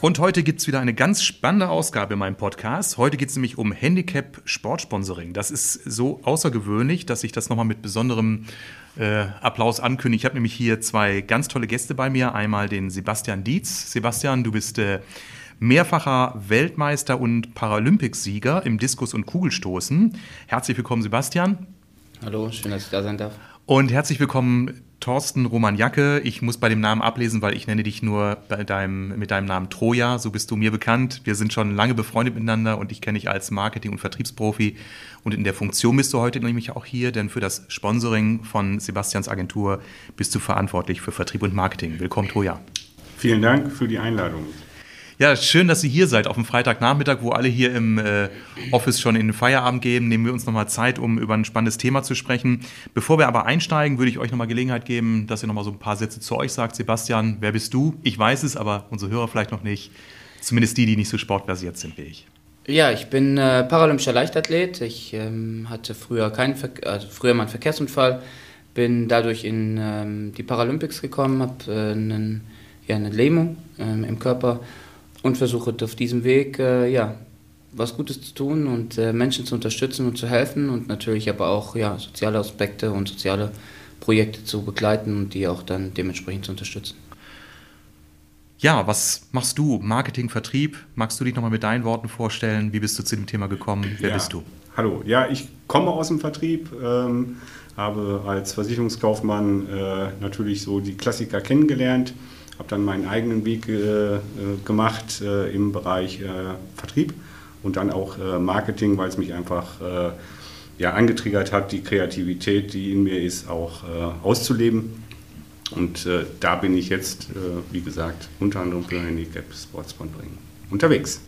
Und heute gibt es wieder eine ganz spannende Ausgabe in meinem Podcast. Heute geht es nämlich um Handicap Sportsponsoring. Das ist so außergewöhnlich, dass ich das nochmal mit besonderem äh, Applaus ankündige. Ich habe nämlich hier zwei ganz tolle Gäste bei mir. Einmal den Sebastian Dietz. Sebastian, du bist äh, mehrfacher Weltmeister und Paralympicsieger im Diskus- und Kugelstoßen. Herzlich willkommen, Sebastian. Hallo, schön, dass ich da sein darf. Und herzlich willkommen, Thorsten Romaniacke. Ich muss bei dem Namen ablesen, weil ich nenne dich nur bei deinem, mit deinem Namen Troja. So bist du mir bekannt. Wir sind schon lange befreundet miteinander und ich kenne dich als Marketing- und Vertriebsprofi. Und in der Funktion bist du heute nämlich auch hier, denn für das Sponsoring von Sebastians Agentur bist du verantwortlich für Vertrieb und Marketing. Willkommen, Troja. Vielen Dank für die Einladung. Ja, schön, dass Sie hier seid auf dem Freitagnachmittag, wo alle hier im äh, Office schon in den Feierabend gehen. Nehmen wir uns nochmal Zeit, um über ein spannendes Thema zu sprechen. Bevor wir aber einsteigen, würde ich euch nochmal Gelegenheit geben, dass ihr nochmal so ein paar Sätze zu euch sagt. Sebastian, wer bist du? Ich weiß es, aber unsere Hörer vielleicht noch nicht. Zumindest die, die nicht so sportbasiert sind wie ich. Ja, ich bin äh, paralympischer Leichtathlet. Ich ähm, hatte früher keinen, Ver also früher mal einen Verkehrsunfall, bin dadurch in ähm, die Paralympics gekommen, habe äh, ja, eine Lähmung ähm, im Körper und versuche auf diesem Weg äh, ja, was Gutes zu tun und äh, Menschen zu unterstützen und zu helfen und natürlich aber auch ja, soziale Aspekte und soziale Projekte zu begleiten und die auch dann dementsprechend zu unterstützen. Ja, was machst du? Marketing, Vertrieb? Magst du dich nochmal mit deinen Worten vorstellen? Wie bist du zu dem Thema gekommen? Wer ja. bist du? Hallo, ja, ich komme aus dem Vertrieb, ähm, habe als Versicherungskaufmann äh, natürlich so die Klassiker kennengelernt habe dann meinen eigenen Weg äh, äh, gemacht äh, im Bereich äh, Vertrieb und dann auch äh, Marketing, weil es mich einfach äh, ja, angetriggert hat, die Kreativität, die in mir ist, auch auszuleben. Und da bin ich jetzt, wie gesagt, unter anderem für Handicap Sports Sponsoring unterwegs.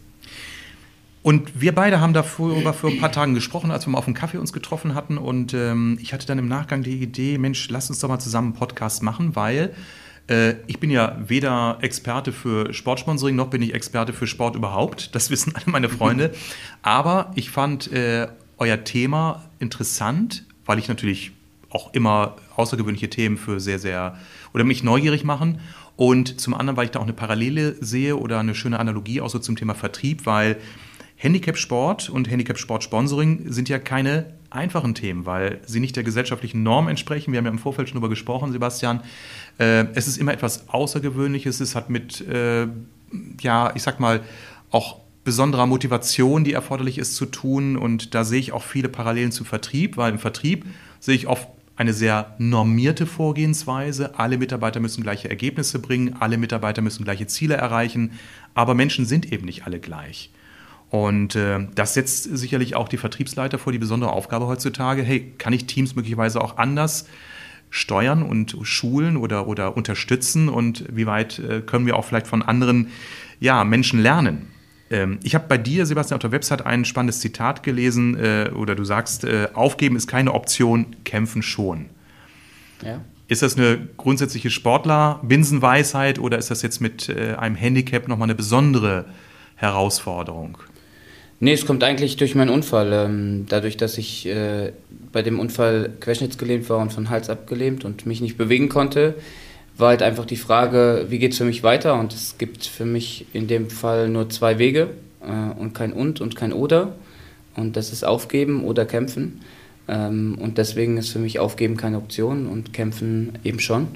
Und wir beide haben darüber vor ein paar Tagen gesprochen, als wir mal auf einen Kaffee uns getroffen hatten. Und ähm, ich hatte dann im Nachgang die Idee, Mensch, lass uns doch mal zusammen einen Podcast machen, weil ich bin ja weder Experte für Sportsponsoring noch bin ich Experte für Sport überhaupt. Das wissen alle meine Freunde. Aber ich fand äh, euer Thema interessant, weil ich natürlich auch immer außergewöhnliche Themen für sehr, sehr oder mich neugierig machen. Und zum anderen, weil ich da auch eine Parallele sehe oder eine schöne Analogie auch so zum Thema Vertrieb, weil Handicap-Sport und Handicap-Sport-Sponsoring sind ja keine einfachen Themen, weil sie nicht der gesellschaftlichen Norm entsprechen. Wir haben ja im Vorfeld schon darüber gesprochen, Sebastian. Äh, es ist immer etwas Außergewöhnliches. Es hat mit, äh, ja, ich sag mal, auch besonderer Motivation, die erforderlich ist, zu tun. Und da sehe ich auch viele Parallelen zu Vertrieb, weil im Vertrieb sehe ich oft eine sehr normierte Vorgehensweise. Alle Mitarbeiter müssen gleiche Ergebnisse bringen, alle Mitarbeiter müssen gleiche Ziele erreichen, aber Menschen sind eben nicht alle gleich. Und äh, das setzt sicherlich auch die Vertriebsleiter vor die besondere Aufgabe heutzutage. Hey, kann ich Teams möglicherweise auch anders steuern und schulen oder, oder unterstützen? Und wie weit äh, können wir auch vielleicht von anderen ja, Menschen lernen? Ähm, ich habe bei dir, Sebastian, auf der Website ein spannendes Zitat gelesen, äh, oder du sagst, äh, aufgeben ist keine Option, kämpfen schon. Ja. Ist das eine grundsätzliche Sportler-Binsenweisheit oder ist das jetzt mit äh, einem Handicap nochmal eine besondere Herausforderung? Nee, es kommt eigentlich durch meinen Unfall. Ähm, dadurch, dass ich äh, bei dem Unfall querschnittsgelähmt war und von Hals abgelähmt und mich nicht bewegen konnte, war halt einfach die Frage, wie geht es für mich weiter? Und es gibt für mich in dem Fall nur zwei Wege äh, und kein Und und kein Oder. Und das ist Aufgeben oder Kämpfen. Ähm, und deswegen ist für mich Aufgeben keine Option und Kämpfen eben schon.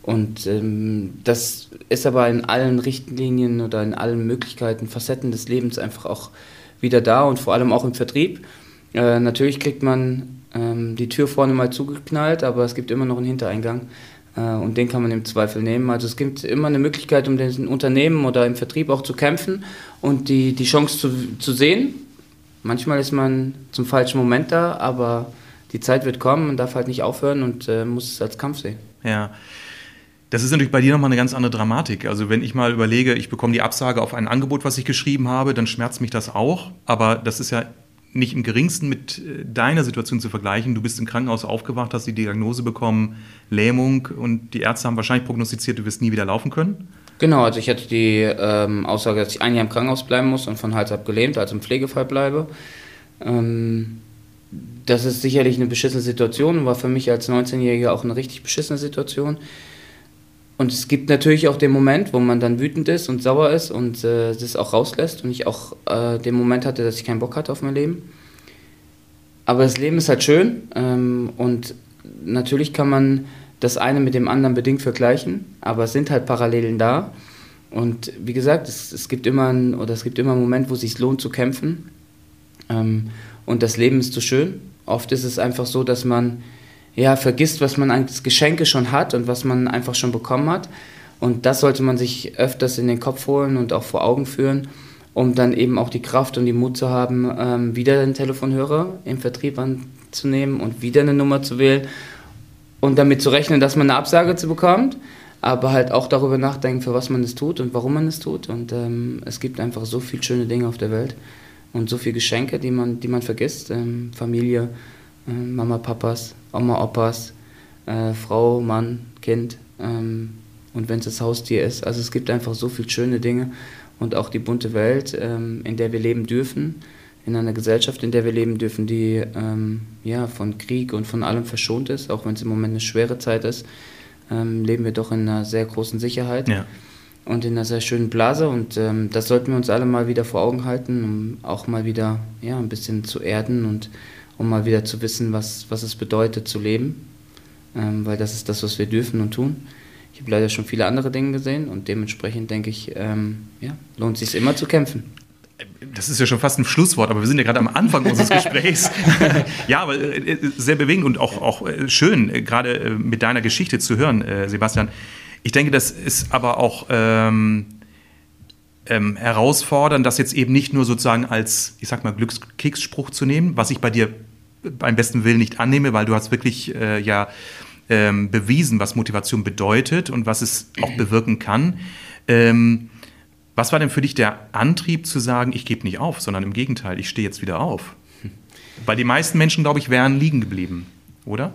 Und ähm, das ist aber in allen Richtlinien oder in allen Möglichkeiten, Facetten des Lebens einfach auch wieder da und vor allem auch im Vertrieb. Äh, natürlich kriegt man ähm, die Tür vorne mal zugeknallt, aber es gibt immer noch einen Hintereingang äh, und den kann man im Zweifel nehmen. Also es gibt immer eine Möglichkeit, um den Unternehmen oder im Vertrieb auch zu kämpfen und die, die Chance zu, zu sehen. Manchmal ist man zum falschen Moment da, aber die Zeit wird kommen, man darf halt nicht aufhören und äh, muss es als Kampf sehen. Ja. Das ist natürlich bei dir nochmal eine ganz andere Dramatik. Also wenn ich mal überlege, ich bekomme die Absage auf ein Angebot, was ich geschrieben habe, dann schmerzt mich das auch. Aber das ist ja nicht im geringsten mit äh, deiner Situation zu vergleichen. Du bist im Krankenhaus aufgewacht, hast die Diagnose bekommen, Lähmung und die Ärzte haben wahrscheinlich prognostiziert, du wirst nie wieder laufen können. Genau, also ich hatte die ähm, Aussage, dass ich ein Jahr im Krankenhaus bleiben muss und von Hals ab gelähmt, also im Pflegefall bleibe. Ähm, das ist sicherlich eine beschissene Situation und war für mich als 19-Jähriger auch eine richtig beschissene Situation. Und es gibt natürlich auch den Moment, wo man dann wütend ist und sauer ist und äh, das auch rauslässt und ich auch äh, den Moment hatte, dass ich keinen Bock hatte auf mein Leben. Aber das Leben ist halt schön ähm, und natürlich kann man das eine mit dem anderen bedingt vergleichen, aber es sind halt Parallelen da. Und wie gesagt, es, es gibt immer ein, oder es gibt immer einen Moment, wo es sich lohnt zu kämpfen. Ähm, und das Leben ist so schön. Oft ist es einfach so, dass man ja, vergisst, was man als Geschenke schon hat und was man einfach schon bekommen hat. Und das sollte man sich öfters in den Kopf holen und auch vor Augen führen, um dann eben auch die Kraft und die Mut zu haben, ähm, wieder den Telefonhörer im Vertrieb anzunehmen und wieder eine Nummer zu wählen und damit zu rechnen, dass man eine Absage zu bekommt, aber halt auch darüber nachdenken, für was man es tut und warum man es tut. Und ähm, es gibt einfach so viele schöne Dinge auf der Welt und so viele Geschenke, die man, die man vergisst. Ähm, Familie, äh, Mama, Papas, Oma, Opas, äh, Frau, Mann, Kind ähm, und wenn es das Haustier ist. Also es gibt einfach so viele schöne Dinge und auch die bunte Welt, ähm, in der wir leben dürfen, in einer Gesellschaft, in der wir leben dürfen, die ähm, ja, von Krieg und von allem verschont ist, auch wenn es im Moment eine schwere Zeit ist, ähm, leben wir doch in einer sehr großen Sicherheit. Ja und in einer sehr schönen Blase. Und ähm, das sollten wir uns alle mal wieder vor Augen halten, um auch mal wieder ja, ein bisschen zu erden und um mal wieder zu wissen, was, was es bedeutet zu leben, ähm, weil das ist das, was wir dürfen und tun. Ich habe leider schon viele andere Dinge gesehen und dementsprechend denke ich, ähm, ja, lohnt es sich immer zu kämpfen. Das ist ja schon fast ein Schlusswort, aber wir sind ja gerade am Anfang unseres Gesprächs. ja, aber äh, sehr bewegend und auch, auch äh, schön, äh, gerade mit deiner Geschichte zu hören, Sebastian. Ich denke, das ist aber auch ähm, ähm, herausfordernd, das jetzt eben nicht nur sozusagen als, ich sag mal, Glückskeksspruch zu nehmen, was ich bei dir beim besten Willen nicht annehme, weil du hast wirklich äh, ja ähm, bewiesen, was Motivation bedeutet und was es auch bewirken kann. Ähm, was war denn für dich der Antrieb zu sagen, ich gebe nicht auf, sondern im Gegenteil, ich stehe jetzt wieder auf? Weil die meisten Menschen, glaube ich, wären liegen geblieben, oder?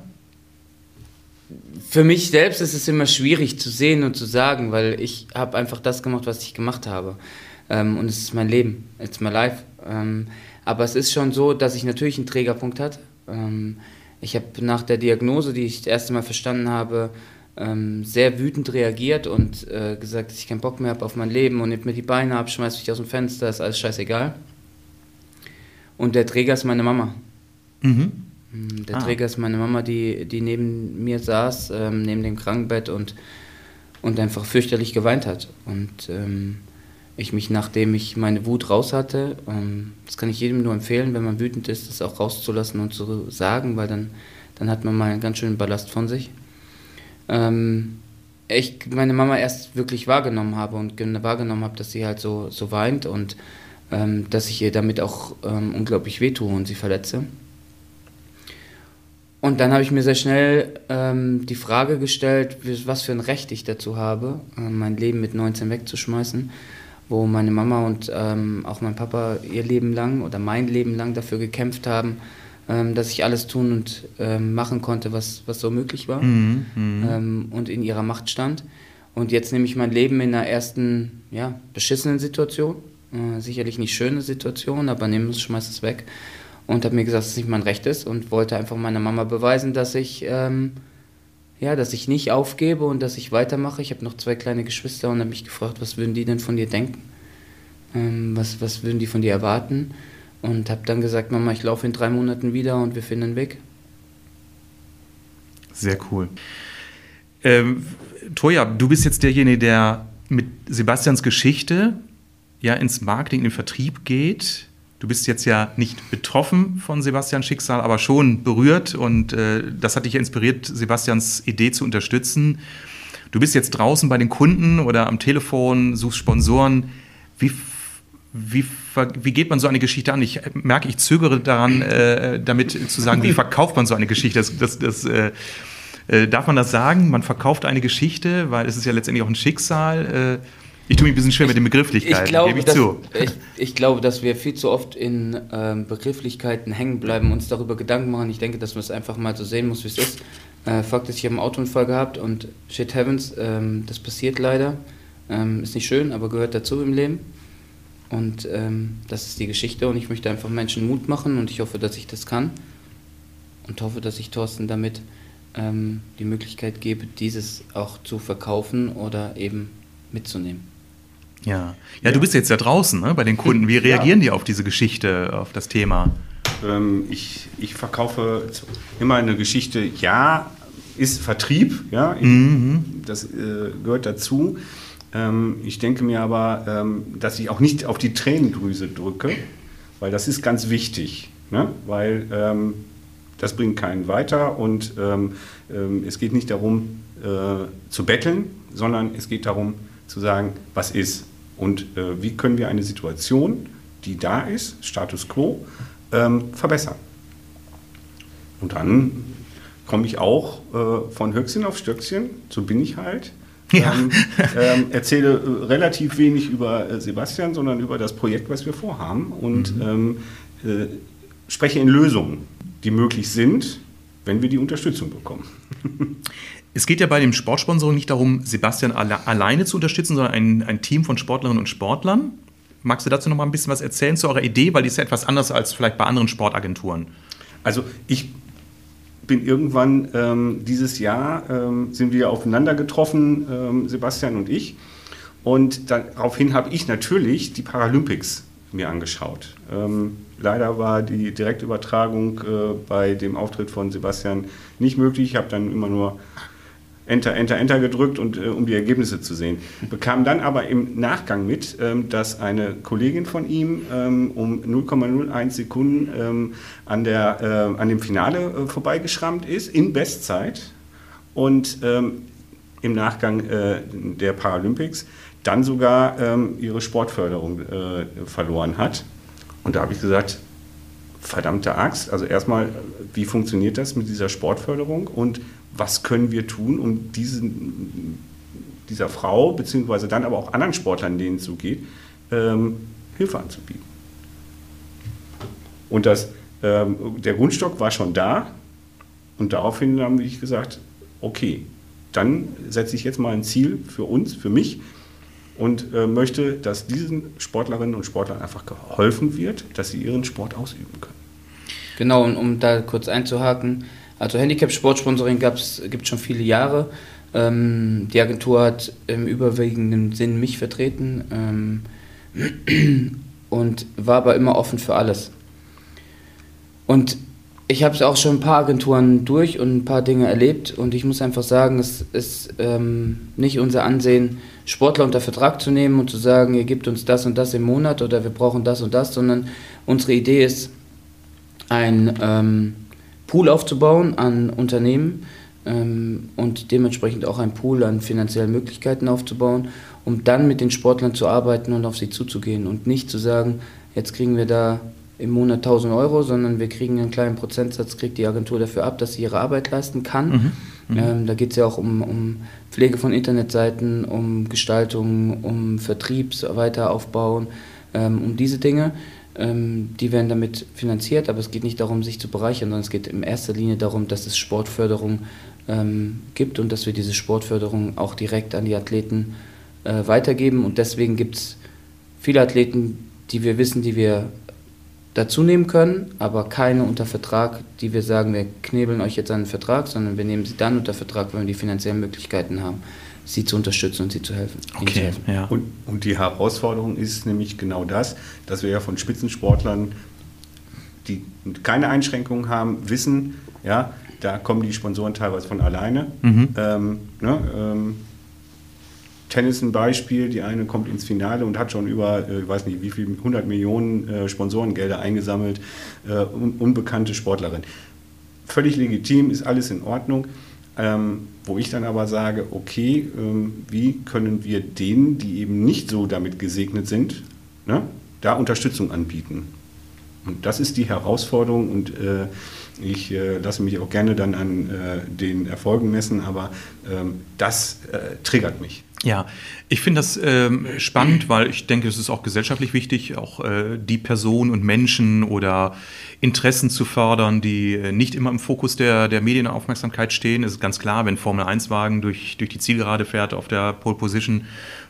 Für mich selbst ist es immer schwierig zu sehen und zu sagen, weil ich habe einfach das gemacht, was ich gemacht habe. Ähm, und es ist mein Leben, it's my life. Ähm, aber es ist schon so, dass ich natürlich einen Trägerpunkt hatte. Ähm, ich habe nach der Diagnose, die ich das erste Mal verstanden habe, ähm, sehr wütend reagiert und äh, gesagt, dass ich keinen Bock mehr habe auf mein Leben und nimmt mir die Beine ab, schmeißt mich aus dem Fenster, ist alles scheißegal. Und der Träger ist meine Mama. Mhm. Mm, der ah. Träger ist meine Mama, die, die neben mir saß, ähm, neben dem Krankenbett und, und einfach fürchterlich geweint hat. Und ähm, ich mich, nachdem ich meine Wut raus hatte, ähm, das kann ich jedem nur empfehlen, wenn man wütend ist, das auch rauszulassen und zu sagen, weil dann, dann hat man mal einen ganz schönen Ballast von sich. Ähm, ich meine Mama erst wirklich wahrgenommen habe und wahrgenommen habe, dass sie halt so, so weint und ähm, dass ich ihr damit auch ähm, unglaublich wehtue und sie verletze. Und dann habe ich mir sehr schnell ähm, die Frage gestellt, was für ein Recht ich dazu habe, äh, mein Leben mit 19 wegzuschmeißen wo meine Mama und ähm, auch mein Papa ihr Leben lang oder mein Leben lang dafür gekämpft haben, ähm, dass ich alles tun und ähm, machen konnte, was, was so möglich war mhm, mhm. Ähm, und in ihrer Macht stand. Und jetzt nehme ich mein Leben in einer ersten, ja, beschissenen Situation, äh, sicherlich nicht schöne Situation, aber nehme es, schmeiße es weg und habe mir gesagt, dass es nicht mein Recht ist und wollte einfach meiner Mama beweisen, dass ich ähm, ja, dass ich nicht aufgebe und dass ich weitermache. Ich habe noch zwei kleine Geschwister und habe mich gefragt, was würden die denn von dir denken? Ähm, was, was würden die von dir erwarten? Und habe dann gesagt, Mama, ich laufe in drei Monaten wieder und wir finden einen Weg. Sehr cool. Ähm, Toja, du bist jetzt derjenige, der mit Sebastians Geschichte ja ins Marketing, in den Vertrieb geht Du bist jetzt ja nicht betroffen von Sebastians Schicksal, aber schon berührt und äh, das hat dich inspiriert, Sebastians Idee zu unterstützen. Du bist jetzt draußen bei den Kunden oder am Telefon, suchst Sponsoren. Wie, wie, wie geht man so eine Geschichte an? Ich merke, ich zögere daran, äh, damit zu sagen, wie verkauft man so eine Geschichte? Das, das, das äh, äh darf man das sagen? Man verkauft eine Geschichte, weil es ist ja letztendlich auch ein Schicksal. Äh, Ich tue mich ein bisschen schwer ich, mit den Begrifflichkeiten, ich glaube, gebe ich dass, zu. Ich, ich, glaube, dass wir viel zu oft in ähm, Begrifflichkeiten hängen bleiben, uns darüber Gedanken machen. Ich denke, dass man es einfach mal so sehen muss, wie es ist. Äh, Fakt ist, ich habe einen Autounfall gehabt und shit heavens, ähm, das passiert leider. Ähm, ist nicht schön, aber gehört dazu im Leben. Und ähm, das ist die Geschichte und ich möchte einfach Menschen Mut machen und ich hoffe, dass ich das kann. Und hoffe, dass ich Thorsten damit ähm, die Möglichkeit gebe, dieses auch zu verkaufen oder eben mitzunehmen. Ja. ja, ja, du bist jetzt ja draußen ne, bei den Kunden. Wie reagieren ja. die auf diese Geschichte, auf das Thema? Ähm, ich, ich verkaufe immer eine Geschichte, ja, ist Vertrieb, ja, mhm. das äh, gehört dazu. Ähm, ich denke mir aber, ähm, dass ich auch nicht auf die Tränendrüse drücke, weil das ist ganz wichtig, ne? weil ähm, das bringt keinen weiter und ähm, ähm, es geht nicht darum äh, zu betteln, sondern es geht darum zu sagen, was ist und äh, wie können wir eine Situation, die da ist, Status quo, ähm, verbessern. Und dann komme ich auch äh, von Höchstchen auf Stöckchen, so bin ich halt. Ja. Ähm, ähm, erzähle äh, relativ wenig über äh, Sebastian, sondern über das Projekt, was wir vorhaben und mhm. ähm, äh, spreche in Lösungen, die möglich sind, wenn wir die Unterstützung bekommen. Es geht ja bei dem Sportsponsoring nicht darum, Sebastian alle, alleine zu unterstützen, sondern ein, ein Team von Sportlerinnen und Sportlern. Magst du dazu noch mal ein bisschen was erzählen zu eurer Idee, weil die ist ja etwas anders als vielleicht bei anderen Sportagenturen? Also ich bin irgendwann ähm, dieses Jahr ähm, sind wir aufeinander getroffen, ähm, Sebastian und ich. Und daraufhin habe ich natürlich die Paralympics mir angeschaut. Ähm, leider war die Direktübertragung äh, bei dem Auftritt von Sebastian nicht möglich. Ich habe dann immer nur Enter, Enter, Enter gedrückt, und, äh, um die Ergebnisse zu sehen. Bekam dann aber im Nachgang mit, ähm, dass eine Kollegin von ihm ähm, um 0,01 Sekunden ähm, an, der, äh, an dem Finale äh, vorbeigeschrammt ist, in Bestzeit. Und ähm, im Nachgang äh, der Paralympics dann sogar ähm, ihre Sportförderung äh, verloren hat. Und da habe ich gesagt, verdammte Axt, also erstmal, wie funktioniert das mit dieser Sportförderung und was können wir tun, um diesen, dieser Frau, beziehungsweise dann aber auch anderen Sportlern, denen es so geht, ähm, Hilfe anzubieten. Und das, ähm, der Grundstock war schon da und daraufhin haben wir gesagt, okay, dann setze ich jetzt mal ein Ziel für uns, für mich und äh, möchte, dass diesen Sportlerinnen und Sportlern einfach geholfen wird, dass sie ihren Sport ausüben können. Genau, und um da kurz einzuhaken, also Handicap-Sportsponsoring gibt es schon viele Jahre. Ähm, die Agentur hat im überwiegenden Sinn mich vertreten ähm, und war aber immer offen für alles. Und ich habe es auch schon ein paar Agenturen durch und ein paar Dinge erlebt und ich muss einfach sagen, es ist ähm, nicht unser Ansehen, Sportler unter Vertrag zu nehmen und zu sagen, ihr gebt uns das und das im Monat oder wir brauchen das und das, sondern unsere Idee ist, ein ähm, Pool aufzubauen an Unternehmen ähm, und dementsprechend auch ein Pool an finanziellen Möglichkeiten aufzubauen, um dann mit den Sportlern zu arbeiten und auf sie zuzugehen und nicht zu sagen, jetzt kriegen wir da im Monat 1000 Euro, sondern wir kriegen einen kleinen Prozentsatz, kriegt die Agentur dafür ab, dass sie ihre Arbeit leisten kann. Mhm. Mhm. Ähm, da geht es ja auch um, um Pflege von Internetseiten, um Gestaltung, um Vertriebs weiter aufbauen, ähm, um diese Dinge. Ähm, die werden damit finanziert, aber es geht nicht darum, sich zu bereichern, sondern es geht in erster Linie darum, dass es Sportförderung ähm, gibt und dass wir diese Sportförderung auch direkt an die Athleten äh, weitergeben. Und deswegen gibt es viele Athleten, die wir wissen, die wir dazu nehmen können, aber keine unter Vertrag, die wir sagen, wir knebeln euch jetzt einen Vertrag, sondern wir nehmen sie dann unter Vertrag, wenn wir die finanziellen Möglichkeiten haben sie zu unterstützen und sie zu helfen. Okay, zu helfen. Ja. Und, und die Herausforderung ist nämlich genau das, dass wir ja von Spitzensportlern, die keine Einschränkungen haben, wissen, ja, da kommen die Sponsoren teilweise von alleine. Mhm. Ähm, ne, ähm, Tennis ein Beispiel, die eine kommt ins Finale und hat schon über, äh, ich weiß nicht, wie viel, 100 Millionen äh, Sponsorengelder eingesammelt, äh, un unbekannte Sportlerin. Völlig legitim, ist alles in Ordnung. Ähm, wo ich dann aber sage, okay, ähm, wie können wir denen, die eben nicht so damit gesegnet sind, ne, da Unterstützung anbieten? Und das ist die Herausforderung und äh, ich äh, lasse mich auch gerne dann an äh, den Erfolgen messen, aber ähm, das äh, triggert mich. Ja, ich finde das ähm, spannend, weil ich denke, es ist auch gesellschaftlich wichtig, auch äh, die Personen und Menschen oder Interessen zu fördern, die äh, nicht immer im Fokus der, der Medienaufmerksamkeit stehen. Es ist ganz klar, wenn Formel-1-Wagen durch, durch die Zielgerade fährt auf der Pole Position,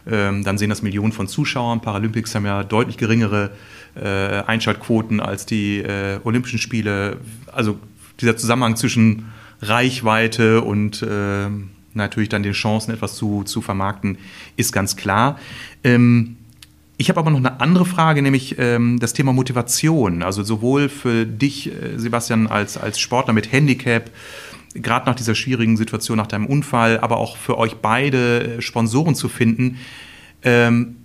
ähm, dann sehen das Millionen von Zuschauern. Paralympics haben ja deutlich geringere äh, Einschaltquoten als die äh, Olympischen Spiele. Also dieser Zusammenhang zwischen Reichweite und äh, natürlich dann den Chancen, etwas zu, zu vermarkten, ist ganz klar. Ähm, ich habe aber noch eine andere Frage, nämlich ähm, das Thema Motivation. Also sowohl für dich, äh, Sebastian, als, als Sportler mit Handicap, gerade nach dieser schwierigen Situation, nach deinem Unfall, aber auch für euch beide äh, Sponsoren zu finden. Ähm,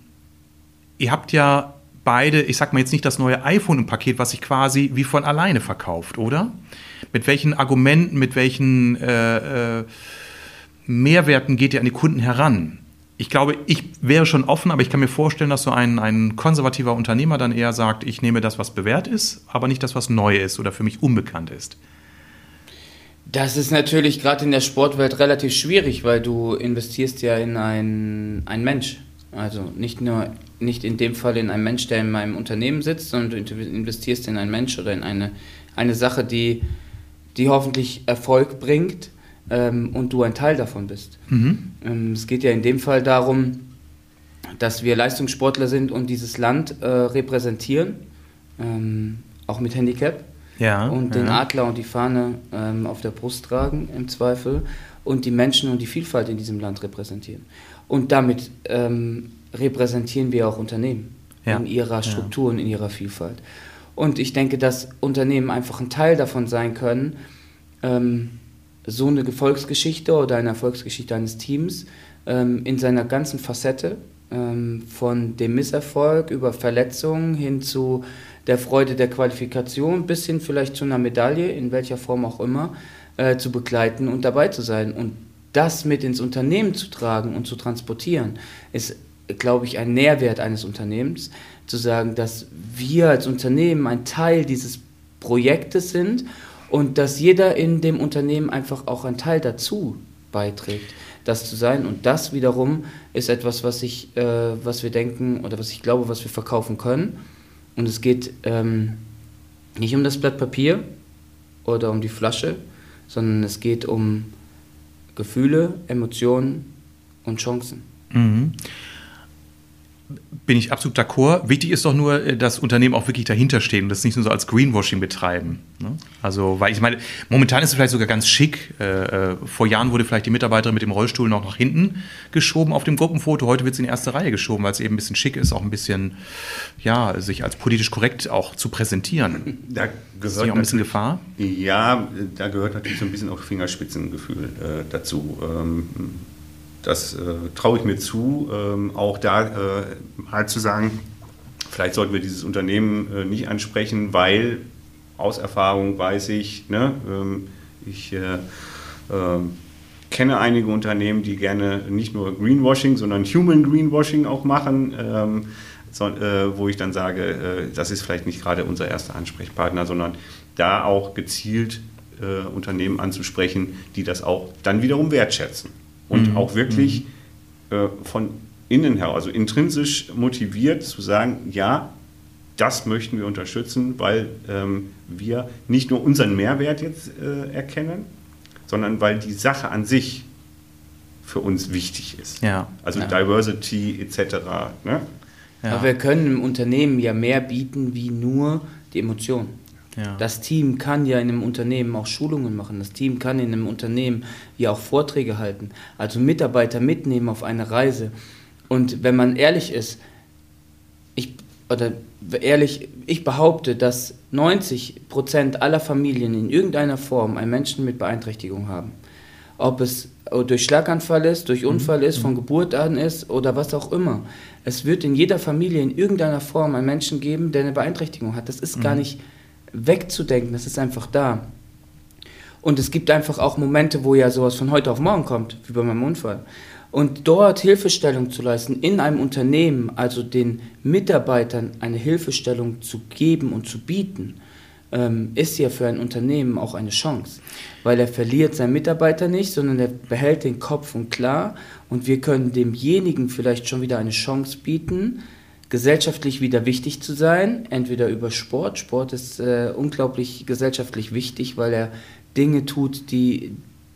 ihr habt ja beide, ich sag mal jetzt nicht das neue iPhone im Paket, was sich quasi wie von alleine verkauft, oder? Mit welchen Argumenten, mit welchen äh, äh, Mehrwerten geht ihr an die Kunden heran? Ich glaube, ich wäre schon offen, aber ich kann mir vorstellen, dass so ein, ein konservativer Unternehmer dann eher sagt, ich nehme das, was bewährt ist, aber nicht das, was neu ist oder für mich unbekannt ist. Das ist natürlich gerade in der Sportwelt relativ schwierig, weil du investierst ja in einen, einen Mensch. Also nicht nur nicht in dem Fall in einen Mensch, der in meinem Unternehmen sitzt, sondern du investierst in einen Mensch oder in eine, eine Sache, die, die hoffentlich Erfolg bringt ähm, und du ein Teil davon bist. Mhm. Ähm, es geht ja in dem Fall darum, dass wir Leistungssportler sind und dieses Land äh, repräsentieren, ähm, auch mit Handicap. Ja, und den ja. Adler und die Fahne ähm, auf der Brust tragen im Zweifel und die Menschen und die Vielfalt in diesem Land repräsentieren. Und damit ähm, repräsentieren wir auch Unternehmen ja. in ihrer Struktur und in ihrer Vielfalt. Und ich denke, dass Unternehmen einfach ein Teil davon sein können, ähm, so eine Erfolgsgeschichte oder eine Erfolgsgeschichte eines Teams ähm, in seiner ganzen Facette, ähm, von dem Misserfolg über Verletzungen hin zu der Freude der Qualifikation bis hin vielleicht zu einer Medaille, in welcher Form auch immer, äh, zu begleiten und dabei zu sein. Und das mit ins Unternehmen zu tragen und zu transportieren, ist, glaube ich, ein Nährwert eines Unternehmens, zu sagen, dass wir als Unternehmen ein Teil dieses Projektes sind und dass jeder in dem Unternehmen einfach auch einen Teil dazu beiträgt, das zu sein. Und das wiederum ist etwas, was ich, äh, was wir denken oder was ich glaube, was wir verkaufen können. Und es geht ähm, nicht um das Blatt Papier oder um die Flasche, sondern es geht um Gefühle, Emotionen und Chancen. Mhm bin ich absolut d'accord. Wichtig ist doch nur, äh, dass Unternehmen auch wirklich dahinter stehen und das nicht nur so als Greenwashing betreiben. Ne? Also, weil ich meine, momentan ist es vielleicht sogar ganz schick. Äh, äh, vor Jahren wurde vielleicht die Mitarbeiterin mit dem Rollstuhl noch nach hinten geschoben auf dem Gruppenfoto. Heute wird sie in die erste Reihe geschoben, weil es eben ein bisschen schick ist, auch ein bisschen, ja, sich als politisch korrekt auch zu präsentieren. Da gehört ist auch ein bisschen Gefahr? Ja, da gehört natürlich so ein bisschen auch Fingerspitzengefühl äh, dazu. Ähm, das äh, traue ich mir zu, ähm, auch da äh, halt zu sagen, vielleicht sollten wir dieses Unternehmen äh, nicht ansprechen, weil aus Erfahrung weiß ich, ne, ähm, ich äh, ähm, kenne einige Unternehmen, die gerne nicht nur Greenwashing, sondern Human Greenwashing auch machen, ähm, so, äh, wo ich dann sage, äh, das ist vielleicht nicht gerade unser erster Ansprechpartner, sondern da auch gezielt Unternehmen anzusprechen, die das auch dann wiederum wertschätzen und mhm. auch wirklich mhm. äh, von innen her, also intrinsisch motiviert zu sagen, ja, das möchten wir unterstützen, weil ähm, wir nicht nur unseren Mehrwert jetzt äh, erkennen, sondern weil die Sache an sich für uns wichtig ist. Ja. Also ja. Diversity etc. Ne? Ja. Aber wir können im Unternehmen ja mehr bieten wie nur die Emotionen. Ja. Das Team kann ja in einem Unternehmen auch Schulungen machen. Das Team kann in einem Unternehmen ja auch Vorträge halten. Also Mitarbeiter mitnehmen auf eine Reise. Und wenn man ehrlich ist, ich, oder ehrlich, ich behaupte, dass 90 Prozent aller Familien in irgendeiner Form einen Menschen mit Beeinträchtigung haben. Ob es durch Schlaganfall ist, durch mhm. Unfall ist, von mhm. Geburt an ist oder was auch immer. Es wird in jeder Familie in irgendeiner Form einen Menschen geben, der eine Beeinträchtigung hat. Das ist mhm. gar nicht wegzudenken, das ist einfach da. Und es gibt einfach auch Momente, wo ja sowas von heute auf morgen kommt, wie bei meinem Unfall. Und dort Hilfestellung zu leisten in einem Unternehmen, also den Mitarbeitern eine Hilfestellung zu geben und zu bieten, ähm, ist ja für ein Unternehmen auch eine Chance, weil er verliert seinen Mitarbeiter nicht, sondern er behält den Kopf und klar und wir können demjenigen vielleicht schon wieder eine Chance bieten, gesellschaftlich wieder wichtig zu sein, entweder über Sport. Sport ist äh, unglaublich gesellschaftlich wichtig, weil er Dinge tut, die,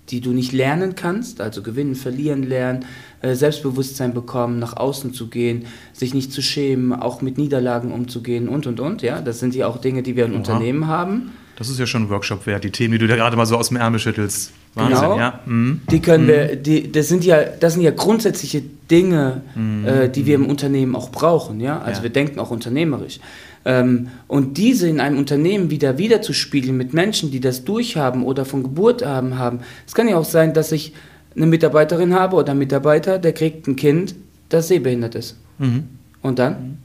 die du nicht lernen kannst, also gewinnen, verlieren lernen, äh, Selbstbewusstsein bekommen, nach außen zu gehen, sich nicht zu schämen, auch mit Niederlagen umzugehen und und und. Ja, das sind ja auch Dinge, die wir in. Unternehmen haben. Das ist ja schon ein Workshop wert, die Themen, die du da gerade mal so aus dem Ärmel schüttelst. Wahnsinn, genau. ja. Mhm. Die können mhm. wir, die, das sind ja, das sind ja grundsätzliche Dinge, mhm. äh, die wir im Unternehmen auch brauchen, ja. Also ja. wir denken auch unternehmerisch. Ähm, und diese in einem Unternehmen wieder wiederzuspiegeln mit Menschen, die das durchhaben oder von Geburt haben, haben. Es kann ja auch sein, dass ich eine Mitarbeiterin habe oder einen Mitarbeiter, der kriegt ein Kind, das sehbehindert ist. Mhm. Und dann?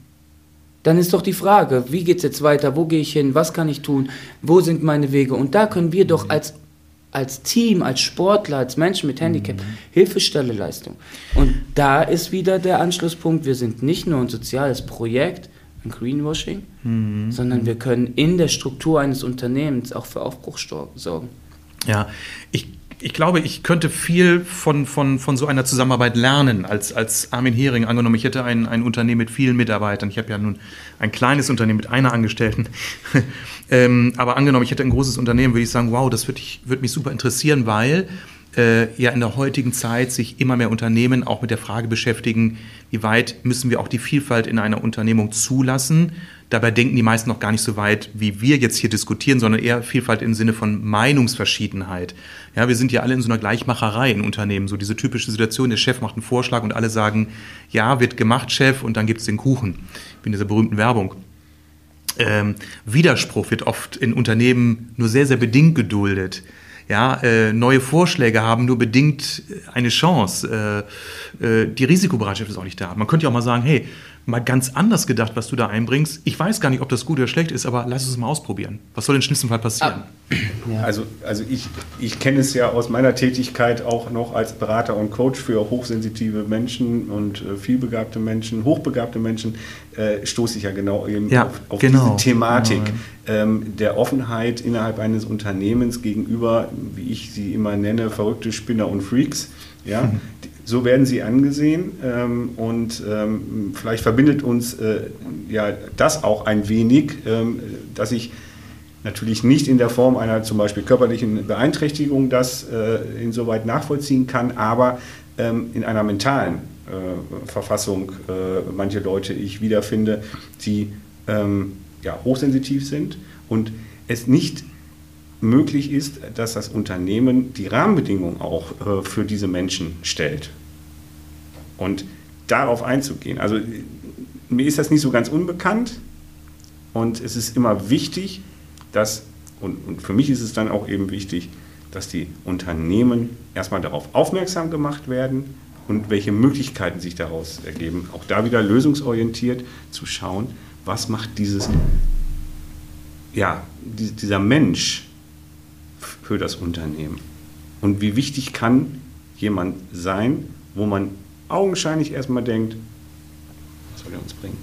Dann ist doch die Frage, wie geht es jetzt weiter, wo gehe ich hin, was kann ich tun, wo sind meine Wege? Und da können wir doch als, als Team, als Sportler, als Menschen mit Handicap mhm. Hilfestelleleistung. Und da ist wieder der Anschlusspunkt, wir sind nicht nur ein soziales Projekt, ein Greenwashing, mhm. sondern wir können in der Struktur eines Unternehmens auch für Aufbruch sorgen. Ja, ich ich glaube, ich könnte viel von, von, von so einer Zusammenarbeit lernen als, als Armin Hering. Angenommen, ich hätte ein, ein Unternehmen mit vielen Mitarbeitern. Ich habe ja nun ein kleines Unternehmen mit einer Angestellten. ähm, aber angenommen, ich hätte ein großes Unternehmen, würde ich sagen, wow, das würde würd mich super interessieren, weil ja in der heutigen Zeit sich immer mehr Unternehmen auch mit der Frage beschäftigen, wie weit müssen wir auch die Vielfalt in einer Unternehmung zulassen Dabei denken die meisten noch gar nicht so weit, wie wir jetzt hier diskutieren, sondern eher Vielfalt im Sinne von Meinungsverschiedenheit. Ja, wir sind ja alle in so einer Gleichmacherei in Unternehmen. So diese typische Situation, der Chef macht einen Vorschlag und alle sagen, ja, wird gemacht, Chef, und dann gibt es den Kuchen. Wie in dieser berühmten Werbung. Ähm, Widerspruch wird oft in Unternehmen nur sehr, sehr bedingt geduldet. Ja, äh, neue Vorschläge haben nur bedingt eine Chance. Äh, äh, die Risikobereitschaft ist auch nicht da. Man könnte ja auch mal sagen, hey, mal ganz anders gedacht, was du da einbringst. Ich weiß gar nicht, ob das gut oder schlecht ist, aber lass es mal ausprobieren. Was soll im schlimmsten Fall passieren? Ah. Ja. Also, also ich, ich kenne es ja aus meiner Tätigkeit auch noch als Berater und Coach für hochsensitive Menschen und äh, vielbegabte Menschen, hochbegabte Menschen, äh, stoße ich ja genau eben ja, auf, auf genau. diese Thematik ähm, der Offenheit innerhalb eines Unternehmens gegenüber, wie ich sie immer nenne, verrückte Spinner und Freaks. Ja, mhm. So werden sie angesehen ähm, und ähm, vielleicht verbindet uns äh, ja das auch ein wenig, ähm, dass ich natürlich nicht in der Form einer zum Beispiel körperlichen Beeinträchtigung das äh, insoweit nachvollziehen kann, aber ähm, in einer mentalen äh, Verfassung äh, manche Leute ich wiederfinde, die ähm, ja, hochsensitiv sind und es nicht möglich ist, dass das Unternehmen die Rahmenbedingungen auch äh, für diese Menschen stellt. Und darauf einzugehen. Also mir ist das nicht so ganz unbekannt und es ist immer wichtig, dass, und, und für mich ist es dann auch eben wichtig, dass die Unternehmen erstmal darauf aufmerksam gemacht werden und welche Möglichkeiten sich daraus ergeben. Auch da wieder lösungsorientiert zu schauen, was macht dieses, ja, dieser Mensch für das Unternehmen und wie wichtig kann jemand sein, wo man augenscheinlich erstmal denkt, was soll er uns bringen?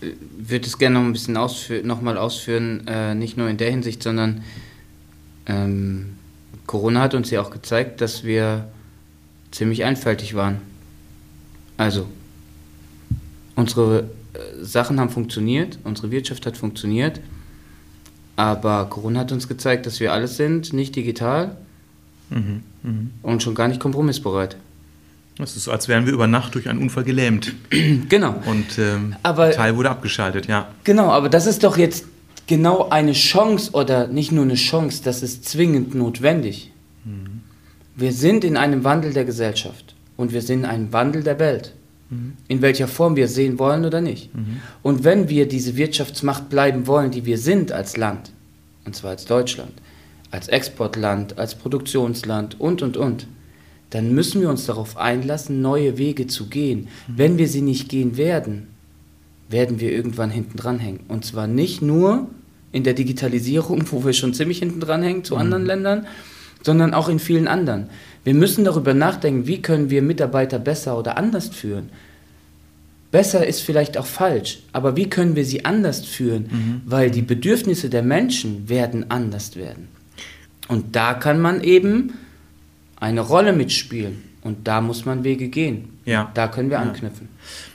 Ich würde es gerne noch ein bisschen ausfü nochmal ausführen, äh, nicht nur in der Hinsicht, sondern ähm, Corona hat uns ja auch gezeigt, dass wir ziemlich einfältig waren. Also, unsere äh, Sachen haben funktioniert, unsere Wirtschaft hat funktioniert, aber Corona hat uns gezeigt, dass wir alles sind, nicht digital mhm, mh. und schon gar nicht kompromissbereit. Es ist so, als wären wir über Nacht durch einen Unfall gelähmt. Genau. Und ähm, aber, Teil wurde abgeschaltet, ja. Genau, aber das ist doch jetzt genau eine Chance oder nicht nur eine Chance, das ist zwingend notwendig. Mhm. Wir sind in einem Wandel der Gesellschaft und wir sind in einem Wandel der Welt. Mhm. In welcher Form wir sehen wollen oder nicht. Mhm. Und wenn wir diese Wirtschaftsmacht bleiben wollen, die wir sind als Land, und zwar als Deutschland, als Exportland, als Produktionsland und, und, und, dann müssen wir uns darauf einlassen, neue Wege zu gehen. Mhm. Wenn wir sie nicht gehen werden, werden wir irgendwann hinten dran hängen. Und zwar nicht nur in der Digitalisierung, wo wir schon ziemlich hinten dran hängen zu mhm. anderen Ländern, sondern auch in vielen anderen. Wir müssen darüber nachdenken, wie können wir Mitarbeiter besser oder anders führen. Besser ist vielleicht auch falsch, aber wie können wir sie anders führen? Mhm. Weil die Bedürfnisse der Menschen werden anders werden. Und da kann man eben eine Rolle mitspielen. Und da muss man Wege gehen. Ja. Da können wir ja. anknüpfen.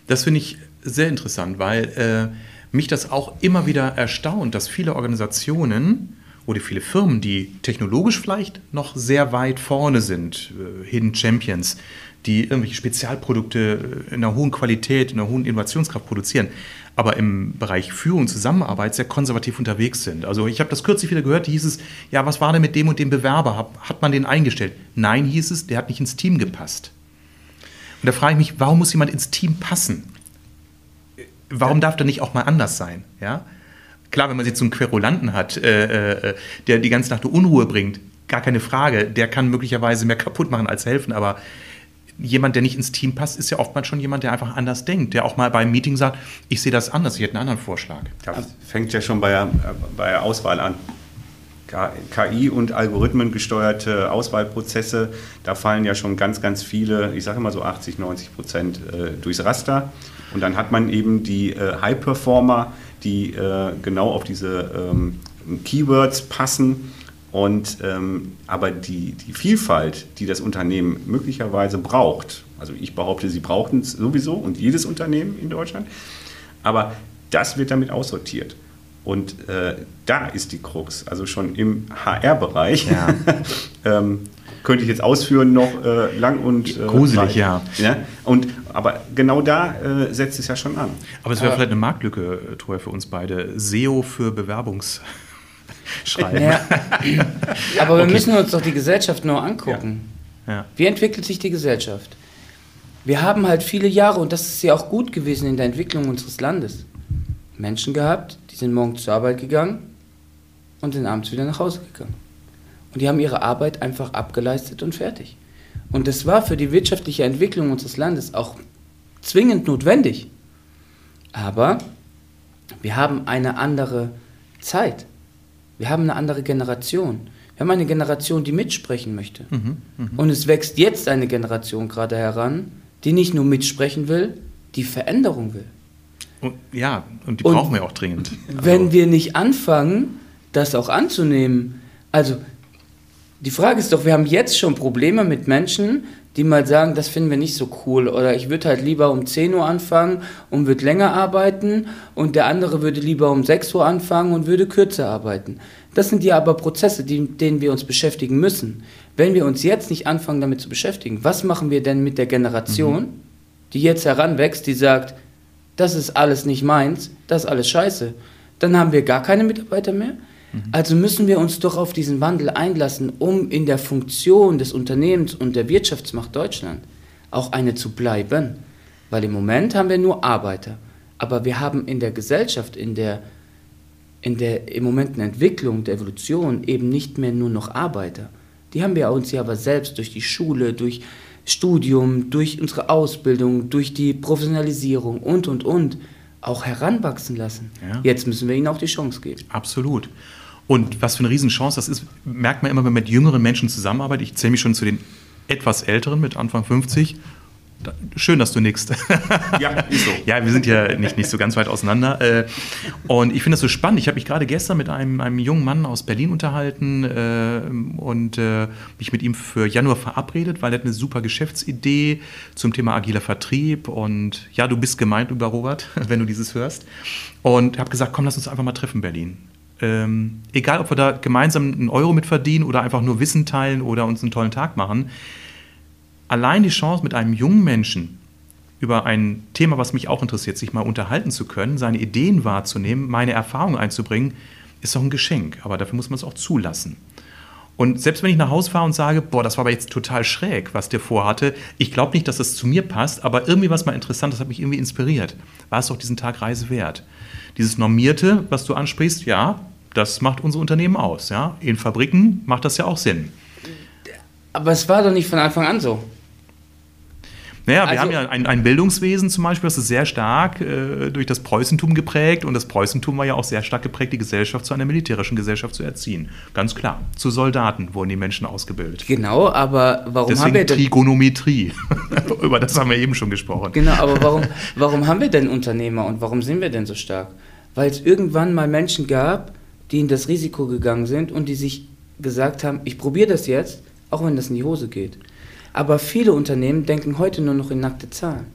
Das finde ich sehr interessant, weil äh, mich das auch immer wieder erstaunt, dass viele Organisationen oder viele Firmen, die technologisch vielleicht noch sehr weit vorne sind, äh, Hidden Champions, die irgendwelche Spezialprodukte in einer hohen Qualität, in einer hohen Innovationskraft produzieren, aber im Bereich Führung und Zusammenarbeit sehr konservativ unterwegs sind. Also ich habe das kürzlich wieder gehört, hieß es, ja, was war denn mit dem und dem Bewerber? Hat, hat man den eingestellt? Nein, hieß es, der hat nicht ins Team gepasst. Und da frage ich mich, warum muss jemand ins Team passen? Warum darf der nicht auch mal anders sein? Ja? Klar, wenn man jetzt so einen Querulanten hat, äh, äh, der die ganze Nacht Unruhe bringt, gar keine Frage, der kann möglicherweise mehr kaputt machen als helfen, aber jemand, der nicht ins Team passt, ist ja oftmals schon jemand, der einfach anders denkt, der auch mal beim Meeting sagt, ich sehe das anders, ich hätte einen anderen Vorschlag. Das fängt ja schon bei der, bei der Auswahl an. KI und Algorithmen gesteuerte Auswahlprozesse, da fallen ja schon ganz, ganz viele, ich sage immer so 80, 90 Prozent äh, durchs Raster. Und dann hat man eben die äh, High-Performer, die äh, genau auf diese ähm, Keywords passen und, ähm, aber die, die Vielfalt, die das Unternehmen möglicherweise braucht, also ich behaupte, sie brauchen es sowieso und jedes Unternehmen in Deutschland, aber das wird damit aussortiert. Und äh, da ist die Krux, also schon im HR-Bereich. Ja. ähm, könnte ich jetzt ausführen noch äh, lang und äh, gruselig, ja. ja. Und aber genau da äh, setzt es ja schon an. Aber es wäre vielleicht eine Marktlücke, äh, Troy, für uns beide. SEO für Bewerbungs schreiben. Ja. Aber wir okay. müssen uns doch die Gesellschaft nur angucken. Ja. Ja. Wie entwickelt sich die Gesellschaft? Wir haben halt viele Jahre, und das ist ja auch gut gewesen in der Entwicklung unseres Landes, Menschen gehabt, die sind morgens zur Arbeit gegangen und sind abends wieder nach Hause gegangen. Und die haben ihre Arbeit einfach abgeleistet und fertig. Und das war für die wirtschaftliche Entwicklung unseres Landes auch zwingend notwendig. Aber wir haben eine andere Zeit. Wir haben eine andere Generation. Wir haben eine Generation, die mitsprechen möchte. Mhm, mh. Und es wächst jetzt eine Generation gerade heran, die nicht nur mitsprechen will, die Veränderung will. Und, ja, und die und brauchen wir auch dringend. Wenn also. wir nicht anfangen, das auch anzunehmen, also die Frage ist doch, wir haben jetzt schon Probleme mit Menschen, die mal sagen, das finden wir nicht so cool oder ich würde halt lieber um 10 Uhr anfangen und würde länger arbeiten und der andere würde lieber um 6 Uhr anfangen und würde kürzer arbeiten. Das sind ja aber Prozesse, die, denen wir uns beschäftigen müssen. Wenn wir uns jetzt nicht anfangen damit zu beschäftigen, was machen wir denn mit der Generation, mhm. die jetzt heranwächst, die sagt, das ist alles nicht meins, das ist alles scheiße. Dann haben wir gar keine Mitarbeiter mehr. Also müssen wir uns doch auf diesen Wandel einlassen, um in der Funktion des Unternehmens und der Wirtschaftsmacht Deutschland auch eine zu bleiben. Weil im Moment haben wir nur Arbeiter. Aber wir haben in der Gesellschaft, in der, in der im Moment Entwicklung, der Evolution eben nicht mehr nur noch Arbeiter. Die haben wir uns ja aber selbst durch die Schule, durch Studium, durch unsere Ausbildung, durch die Professionalisierung und, und, und auch heranwachsen lassen. Ja. Jetzt müssen wir ihnen auch die Chance geben. Absolut. Und was für eine Riesenchance das ist, merkt man immer, wenn man mit jüngeren Menschen zusammenarbeitet. Ich zähle mich schon zu den etwas älteren mit Anfang 50. Schön, dass du nickst. Ja, ist so. ja, wir sind ja nicht, nicht so ganz weit auseinander. Äh, und ich finde das so spannend. Ich habe mich gerade gestern mit einem, einem jungen Mann aus Berlin unterhalten äh, und äh, mich mit ihm für Januar verabredet, weil er hat eine super Geschäftsidee zum Thema agiler Vertrieb. Und ja, du bist gemeint, über Robert, wenn du dieses hörst. Und habe gesagt, komm, lass uns einfach mal treffen, Berlin ähm, egal ob wir da gemeinsam einen Euro mit verdienen oder einfach nur Wissen teilen oder uns einen tollen Tag machen, allein die Chance mit einem jungen Menschen über ein Thema, was mich auch interessiert, sich mal unterhalten zu können, seine Ideen wahrzunehmen, meine Erfahrungen einzubringen, ist doch ein Geschenk. Aber dafür muss man es auch zulassen. Und selbst wenn ich nach Hause fahre und sage, boah, das war aber jetzt total schräg, was der vorhatte, ich glaube nicht, dass das zu mir passt, aber irgendwie was mal interessant, das hat mich irgendwie inspiriert. War es doch diesen Tag Reise wert? Dieses Normierte, was du ansprichst, ja, das macht unser Unternehmen aus. Ja? In Fabriken macht das ja auch Sinn. Aber es war doch nicht von Anfang an so. Naja, wir also, haben ja ein, ein, Bildungswesen zum Beispiel, das ist sehr stark äh, durch das Preußentum geprägt und das Preußentum war ja auch sehr stark geprägt, die Gesellschaft zu einer militärischen Gesellschaft zu erziehen. Ganz klar. Zu Soldaten wurden die Menschen ausgebildet. Genau, aber warum Deswegen haben wir denn... Trigonometrie. Über das haben wir eben schon gesprochen. Genau, aber warum, warum haben wir denn Unternehmer und warum sind wir denn so stark? Weil es irgendwann mal Menschen gab, die in das Risiko gegangen sind und die sich gesagt haben, ich probiere das jetzt, auch wenn das in die Hose geht. Aber viele Unternehmen denken heute nur noch in nackte Zahlen.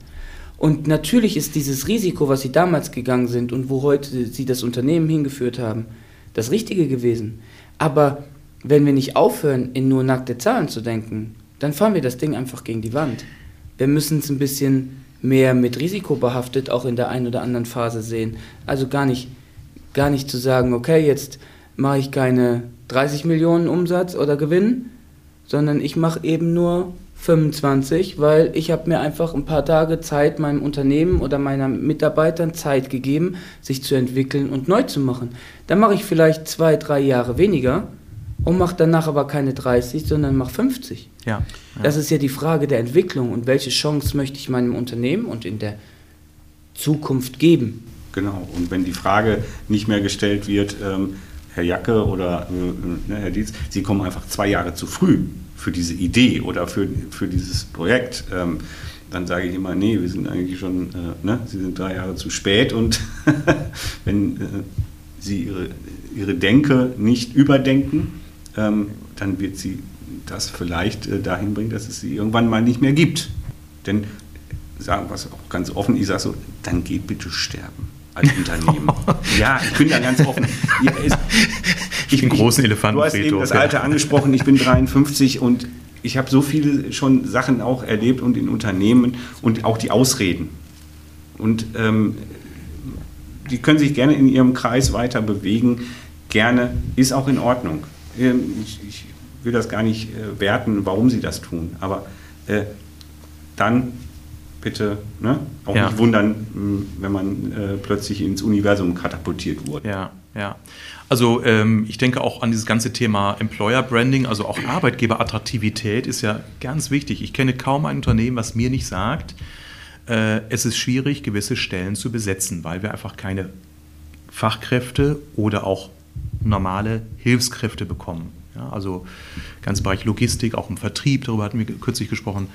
Und natürlich ist dieses Risiko, was sie damals gegangen sind und wo heute sie das Unternehmen hingeführt haben, das Richtige gewesen. Aber wenn wir nicht aufhören, in nur nackte Zahlen zu denken, dann fahren wir das Ding einfach gegen die Wand. Wir müssen es ein bisschen mehr mit Risiko behaftet auch in der einen oder anderen Phase sehen. Also gar nicht, gar nicht zu sagen, okay, jetzt mache ich keine 30 Millionen Umsatz oder Gewinn, sondern ich mache eben nur 25, weil ich habe mir einfach ein paar Tage Zeit meinem Unternehmen oder meinen Mitarbeitern Zeit gegeben, sich zu entwickeln und neu zu machen. Dann mache ich vielleicht zwei, drei Jahre weniger und mache danach aber keine 30, sondern mache 50. Ja, ja. Das ist ja die Frage der Entwicklung und welche Chance möchte ich meinem Unternehmen und in der Zukunft geben. Genau, und wenn die Frage nicht mehr gestellt wird, ähm, Herr Jacke oder äh, ne, Herr Dietz, Sie kommen einfach zwei Jahre zu früh für diese Idee oder für, für dieses Projekt, ähm, dann sage ich immer, nee, wir sind eigentlich schon, äh, ne, Sie sind drei Jahre zu spät und wenn äh, Sie Ihre, Ihre Denke nicht überdenken, ähm, dann wird Sie das vielleicht äh, dahin bringen, dass es Sie irgendwann mal nicht mehr gibt. Denn, sagen wir es auch ganz offen, ich sage so, dann geht bitte sterben als Unternehmen. ja, ich bin da ganz offen. Ich, bin großen Elefanten. Du hast eben das Alter angesprochen, ich bin 53 und ich habe so viele schon Sachen auch erlebt und in Unternehmen und auch die Ausreden. Und ähm, die können sich gerne in ihrem Kreis weiter bewegen. Gerne, ist auch in Ordnung. Ähm, ich, ich will das gar nicht äh, werten, warum sie das tun. Aber äh, dann bitte ne? auch ja. nicht wundern, wenn man äh, plötzlich ins Universum katapultiert wurde. Ja, ja. Also ähm, ich denke auch an dieses ganze Thema Employer Branding, also auch Arbeitgeberattraktivität ist ja ganz wichtig. Ich kenne kaum ein Unternehmen, was mir nicht sagt, äh, es ist schwierig, gewisse Stellen zu besetzen, weil wir einfach keine Fachkräfte oder auch normale Hilfskräfte bekommen. Ja, also ganz Bereich Logistik, auch im Vertrieb, darüber hatten wir kürzlich gesprochen.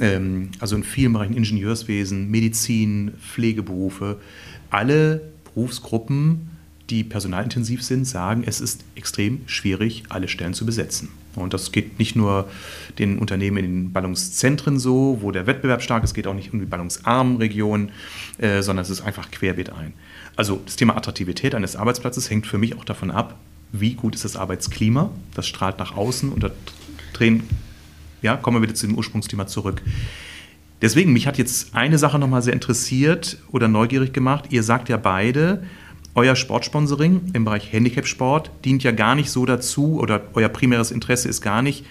Ähm, also in vielen Bereichen Ingenieurswesen, Medizin, Pflegeberufe. Alle Berufsgruppen, die personalintensiv sind, sagen, es ist extrem schwierig, alle Stellen zu besetzen. Und das geht nicht nur den Unternehmen in den Ballungszentren so, wo der Wettbewerb stark ist, geht auch nicht in die ballungsarmen Regionen, äh, sondern es ist einfach querbeet ein. Also das Thema Attraktivität eines Arbeitsplatzes hängt für mich auch davon ab, wie gut ist das Arbeitsklima, das strahlt nach außen und da drehen, ja, kommen wir wieder zu dem Ursprungsthema zurück. Deswegen, mich hat jetzt eine Sache nochmal sehr interessiert oder neugierig gemacht. Ihr sagt ja beide, euer Sportsponsoring im Bereich Handicap-Sport dient ja gar nicht so dazu oder euer primäres Interesse ist gar nicht,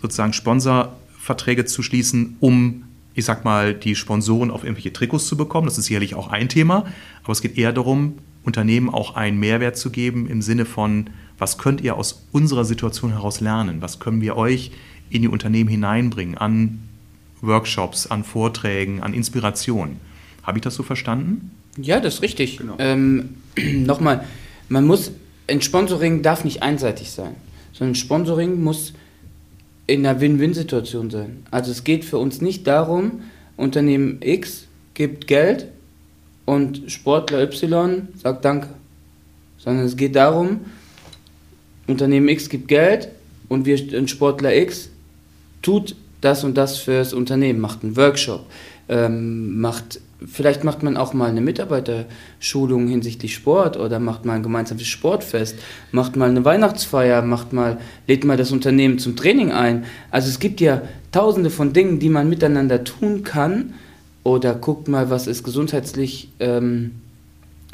sozusagen Sponsorverträge zu schließen, um, ich sag mal, die Sponsoren auf irgendwelche Trikots zu bekommen. Das ist sicherlich auch ein Thema, aber es geht eher darum, Unternehmen auch einen Mehrwert zu geben im Sinne von, was könnt ihr aus unserer Situation heraus lernen? Was können wir euch in die Unternehmen hineinbringen an Workshops, an Vorträgen, an Inspirationen? Habe ich das so verstanden? Ja, das ist richtig. Genau. Ähm, Nochmal, man muss, ein Sponsoring darf nicht einseitig sein, sondern Sponsoring muss in einer Win-Win-Situation sein. Also es geht für uns nicht darum, Unternehmen X gibt Geld und Sportler Y sagt Danke. Sondern es geht darum, Unternehmen X gibt Geld und wir, ein Sportler X tut das und das für das Unternehmen, macht einen Workshop, ähm, macht, vielleicht macht man auch mal eine Mitarbeiterschulung hinsichtlich Sport oder macht mal ein gemeinsames Sportfest, macht mal eine Weihnachtsfeier, macht mal, lädt mal das Unternehmen zum Training ein. Also es gibt ja tausende von Dingen, die man miteinander tun kann, oder guckt mal, was ist gesundheitlich, ähm,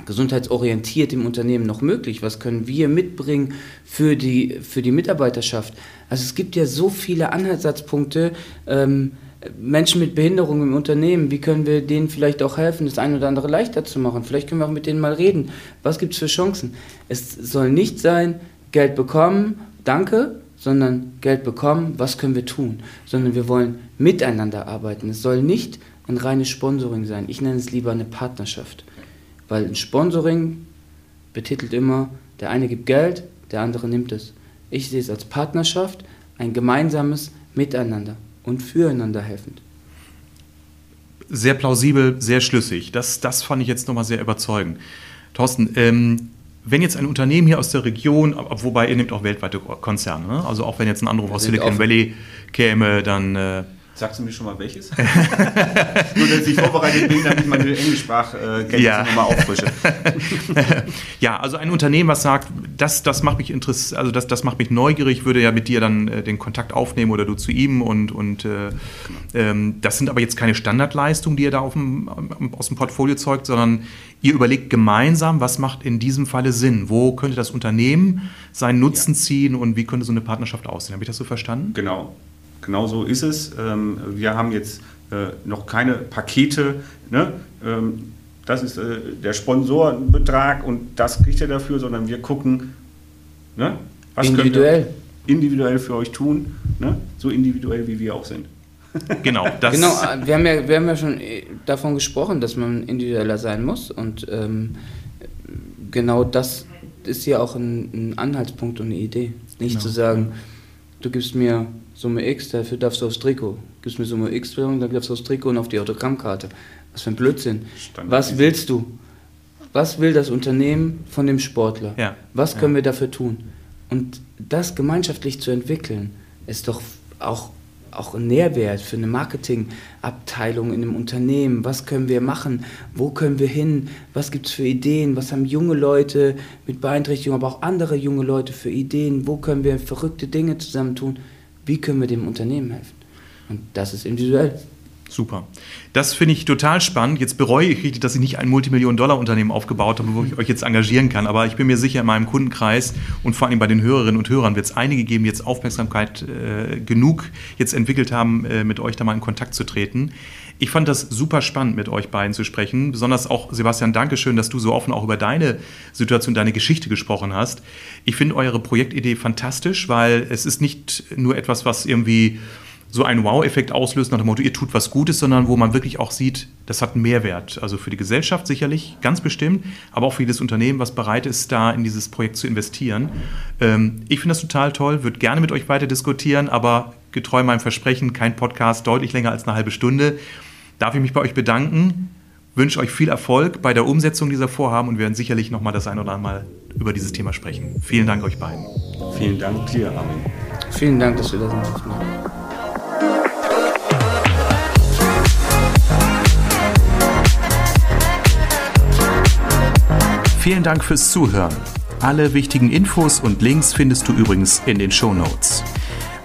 gesundheitsorientiert im Unternehmen noch möglich? Was können wir mitbringen für die, für die Mitarbeiterschaft? Also es gibt ja so viele Anhaltspunkte. Ähm, Menschen mit Behinderung im Unternehmen, wie können wir denen vielleicht auch helfen, das eine oder andere leichter zu machen? Vielleicht können wir auch mit denen mal reden. Was gibt es für Chancen? Es soll nicht sein, Geld bekommen, danke, sondern Geld bekommen, was können wir tun, sondern wir wollen miteinander arbeiten. Es soll nicht ein reines Sponsoring sein. Ich nenne es lieber eine Partnerschaft. Weil ein Sponsoring betitelt immer, der eine gibt Geld, der andere nimmt es. Ich sehe es als Partnerschaft, ein gemeinsames Miteinander und füreinander helfend. Sehr plausibel, sehr schlüssig. Das, das fand ich jetzt nochmal sehr überzeugend. Thorsten, ähm, wenn jetzt ein Unternehmen hier aus der Region, wobei ihr nehmt auch weltweite Konzerne, ne? also auch wenn jetzt ein Anruf aus Silicon Valley käme, dann äh, Sagst du mir schon mal welches? Nur, dass ich vorbereitet bin, damit ich meine Englischsprachkenntnisse ja. nochmal auffrische. ja, also ein Unternehmen, was sagt, das, das macht mich interessiert, also das, das macht mich neugierig, würde ja mit dir dann äh, den Kontakt aufnehmen oder du zu ihm und, und äh, ähm, das sind aber jetzt keine Standardleistungen, die ihr da dem, aus dem Portfolio zeugt, sondern ihr überlegt gemeinsam, was macht in diesem Falle Sinn? Wo könnte das Unternehmen seinen Nutzen ja. ziehen und wie könnte so eine Partnerschaft aussehen? Habe ich das so verstanden? Genau. Genau so ist es. Ähm, wir haben jetzt äh, noch keine Pakete. Ne? Ähm, das ist äh, der Sponsorenbetrag und das kriegt ihr dafür, sondern wir gucken, ne? was individuell. können wir individuell für euch tun, ne? so individuell wie wir auch sind. Genau, das genau wir, haben ja, wir haben ja schon äh, davon gesprochen, dass man individueller sein muss und ähm, genau das ist ja auch ein, ein, Anhaltspunkt und eine Idee. Nicht genau. zu sagen, du gibst mir Summe X, dafür darfst du aufs Trikot. Gibst mir Summe X, dann darfst du aufs Trikot und auf die Autogrammkarte. Was für ein Blödsinn. Was willst du? Was will das Unternehmen von dem Sportler? Ja. Was können ja. wir dafür tun? Und das gemeinschaftlich zu entwickeln, ist doch auch, auch ein Nährwert für eine Marketingabteilung in einem Unternehmen. Was können wir machen? Wo können wir hin? Was gibt es für Ideen? Was haben junge Leute mit Beeinträchtigung, aber auch andere junge Leute für Ideen? Wo können wir verrückte Dinge zusammentun? Wie können wir dem Unternehmen helfen? Und das ist individuell. Super. Das finde ich total spannend. Jetzt bereue ich richtig, dass ich nicht ein Multimillion-Dollar-Unternehmen aufgebaut habe, wo ich euch jetzt engagieren kann. Aber ich bin mir sicher, in meinem Kundenkreis und vor allem bei den Hörerinnen und Hörern wird es einige geben, die jetzt Aufmerksamkeit äh, genug jetzt entwickelt haben, äh, mit euch da mal in Kontakt zu treten. Ich fand das super spannend, mit euch beiden zu sprechen. Besonders auch, Sebastian, Dankeschön, dass du so offen auch über deine Situation, deine Geschichte gesprochen hast. Ich finde eure Projektidee fantastisch, weil es ist nicht nur etwas, was irgendwie so einen Wow-Effekt auslöst nach dem Motto, ihr tut was Gutes, sondern wo man wirklich auch sieht, das hat einen Mehrwert. Also für die Gesellschaft sicherlich, ganz bestimmt, aber auch für jedes Unternehmen, was bereit ist, da in dieses Projekt zu investieren. Ähm, ich finde das total toll, würde gerne mit euch weiter diskutieren, aber getreu meinem Versprechen, kein Podcast deutlich länger als eine halbe Stunde. Darf ich mich bei euch bedanken, wünsche euch viel Erfolg bei der Umsetzung dieser Vorhaben und wir werden sicherlich nochmal das ein oder andere Mal über dieses Thema sprechen. Vielen Dank euch beiden. Vielen Dank dir, Armin. Vielen Dank, dass wir da sind. Vielen Dank fürs Zuhören. Alle wichtigen Infos und Links findest du übrigens in den Show Notes.